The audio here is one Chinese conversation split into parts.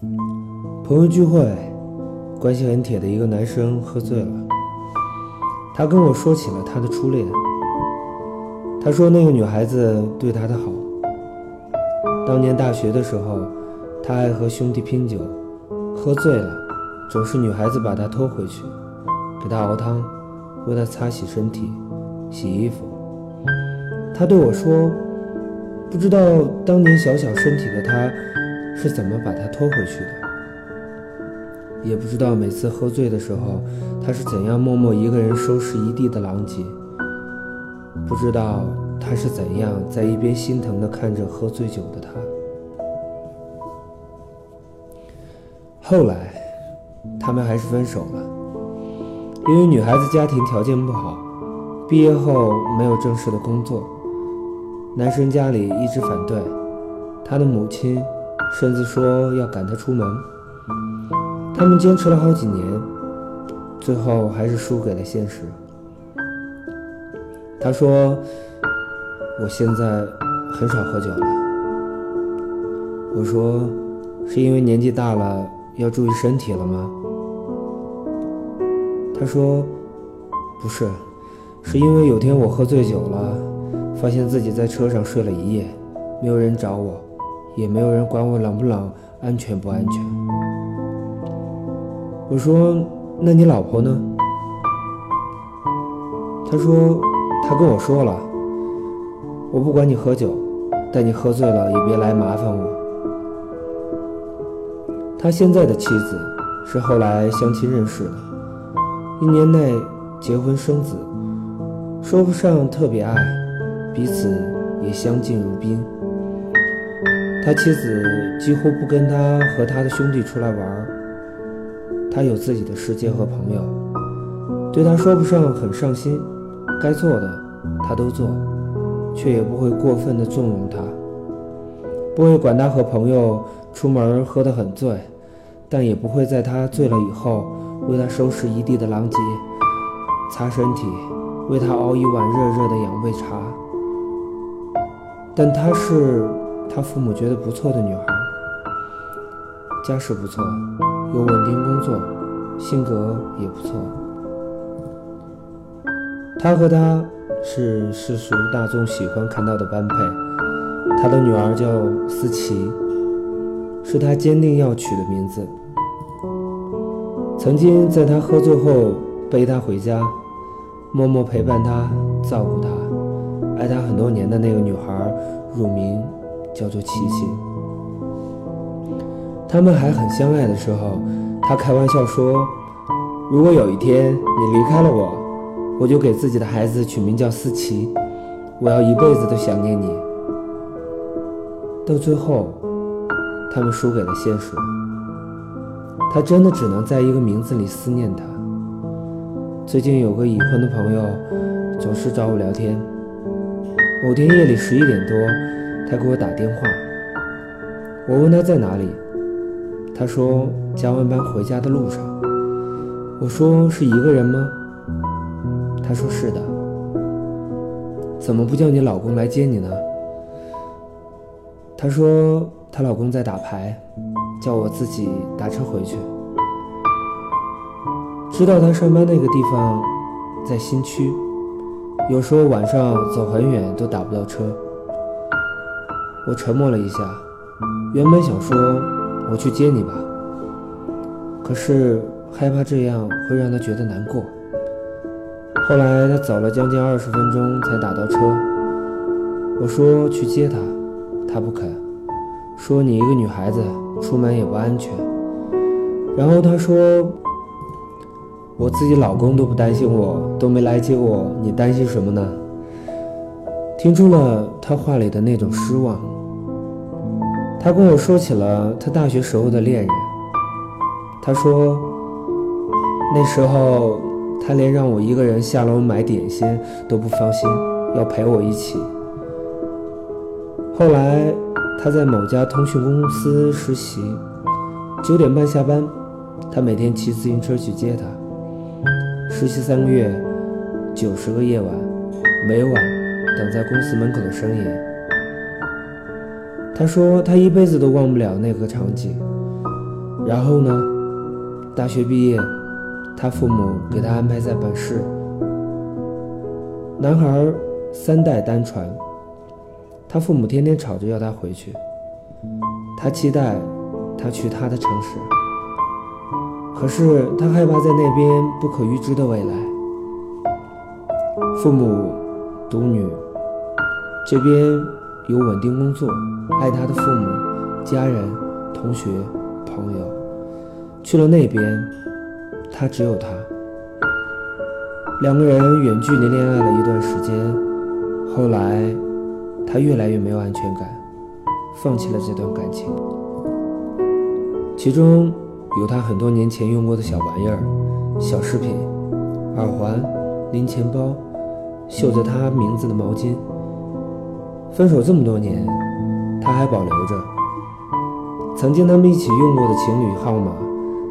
朋友聚会，关系很铁的一个男生喝醉了。他跟我说起了他的初恋。他说那个女孩子对他的好。当年大学的时候，他爱和兄弟拼酒，喝醉了，总是女孩子把他拖回去，给他熬汤，为他擦洗身体、洗衣服。他对我说，不知道当年小小身体的他是怎么把他拖回去的。也不知道每次喝醉的时候，他是怎样默默一个人收拾一地的狼藉。不知道他是怎样在一边心疼地看着喝醉酒的他。后来，他们还是分手了，因为女孩子家庭条件不好，毕业后没有正式的工作，男生家里一直反对，他的母亲甚至说要赶他出门。他们坚持了好几年，最后还是输给了现实。他说：“我现在很少喝酒了。”我说：“是因为年纪大了要注意身体了吗？”他说：“不是，是因为有天我喝醉酒了，发现自己在车上睡了一夜，没有人找我，也没有人管我冷不冷、安全不安全。”我说：“那你老婆呢？”他说：“他跟我说了，我不管你喝酒，但你喝醉了也别来麻烦我。”他现在的妻子是后来相亲认识的，一年内结婚生子，说不上特别爱，彼此也相敬如宾。他妻子几乎不跟他和他的兄弟出来玩。他有自己的世界和朋友，对他说不上很上心，该做的他都做，却也不会过分的纵容他，不会管他和朋友出门喝得很醉，但也不会在他醉了以后为他收拾一地的狼藉，擦身体，为他熬一碗热热的养胃茶。但他是他父母觉得不错的女孩，家世不错。有稳定工作，性格也不错。他和她是世俗大众喜欢看到的般配。他的女儿叫思琪，是他坚定要取的名字。曾经在他喝醉后背他回家，默默陪伴他、照顾他、爱他很多年的那个女孩，乳名叫做琪琪。他们还很相爱的时候，他开玩笑说：“如果有一天你离开了我，我就给自己的孩子取名叫思琪，我要一辈子都想念你。”到最后，他们输给了现实。他真的只能在一个名字里思念他。最近有个已婚的朋友，总是找我聊天。某天夜里十一点多，他给我打电话，我问他在哪里。他说加完班回家的路上，我说是一个人吗？他说是的。怎么不叫你老公来接你呢？他说她老公在打牌，叫我自己打车回去。知道他上班那个地方在新区，有时候晚上走很远都打不到车。我沉默了一下，原本想说。我去接你吧，可是害怕这样会让他觉得难过。后来他走了将近二十分钟才打到车。我说去接他，他不肯，说你一个女孩子出门也不安全。然后他说，我自己老公都不担心我，都没来接我，你担心什么呢？听出了他话里的那种失望。他跟我说起了他大学时候的恋人。他说，那时候他连让我一个人下楼买点心都不放心，要陪我一起。后来他在某家通讯公司实习，九点半下班，他每天骑自行车去接她。实习三个月，九十个夜晚，每晚等在公司门口的身影。他说：“他一辈子都忘不了那个场景，然后呢？大学毕业，他父母给他安排在本市。男孩三代单传，他父母天天吵着要他回去，他期待他去他的城市，可是他害怕在那边不可预知的未来。父母独女，这边有稳定工作，爱他的父母、家人、同学、朋友，去了那边，他只有他。两个人远距离恋爱了一段时间，后来他越来越没有安全感，放弃了这段感情。其中有他很多年前用过的小玩意儿、小饰品、耳环、零钱包、绣着他名字的毛巾。分手这么多年，他还保留着。曾经他们一起用过的情侣号码，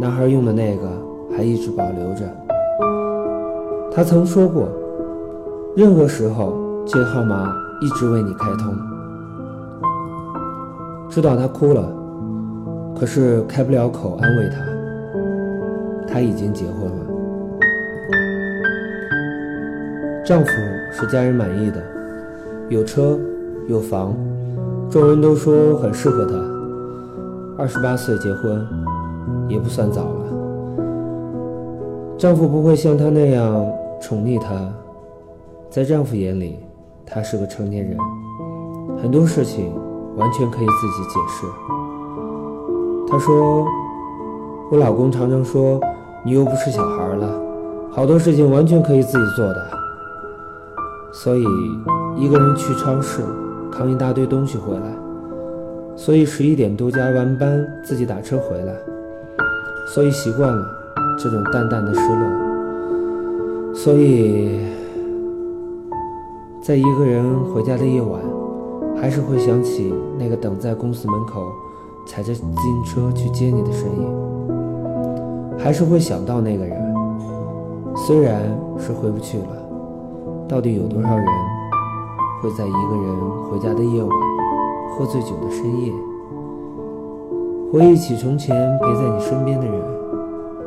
男孩用的那个还一直保留着。他曾说过，任何时候这号码一直为你开通。知道他哭了，可是开不了口安慰他。他已经结婚了，丈夫是家人满意的，有车有房，众人都说很适合他。二十八岁结婚，也不算早了。丈夫不会像她那样。宠溺她，在丈夫眼里，她是个成年人，很多事情完全可以自己解释。她说：“我老公常常说，你又不是小孩了，好多事情完全可以自己做的。所以一个人去超市扛一大堆东西回来，所以十一点多加完班自己打车回来，所以习惯了这种淡淡的失落。”所以，在一个人回家的夜晚，还是会想起那个等在公司门口踩着自行车去接你的身影，还是会想到那个人。虽然是回不去了，到底有多少人会在一个人回家的夜晚，喝醉酒的深夜，回忆起从前陪在你身边的人，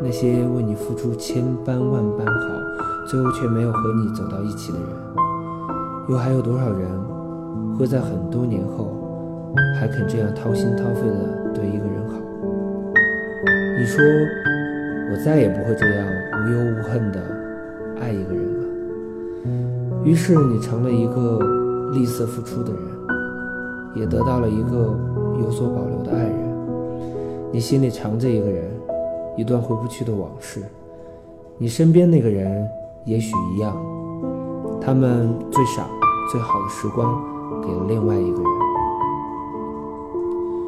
那些为你付出千般万般好。最后却没有和你走到一起的人，又还有多少人会在很多年后还肯这样掏心掏肺的对一个人好？你说我再也不会这样无忧无恨的爱一个人了。于是你成了一个吝啬付出的人，也得到了一个有所保留的爱人。你心里藏着一个人，一段回不去的往事。你身边那个人。也许一样，他们最傻、最好的时光给了另外一个人，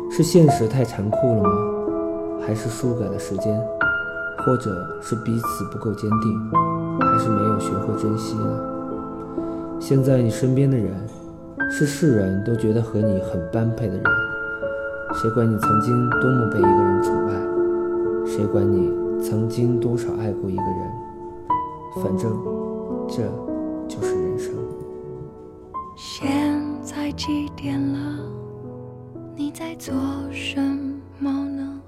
是现实太残酷了吗？还是输给了时间？或者是彼此不够坚定？还是没有学会珍惜呢？现在你身边的人，是世人都觉得和你很般配的人，谁管你曾经多么被一个人宠爱？谁管你曾经多少爱过一个人？反正，这就是人生。现在几点了？你在做什么呢？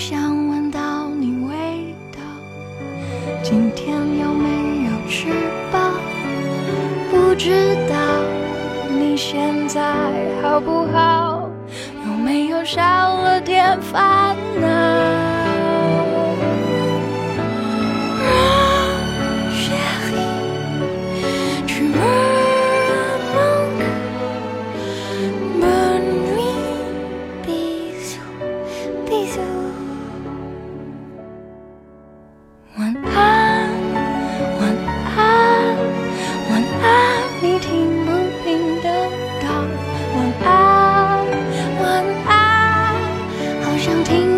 想闻到你味道，今天有没有吃饱？不知道你现在好不好？有没有少了点烦恼？想听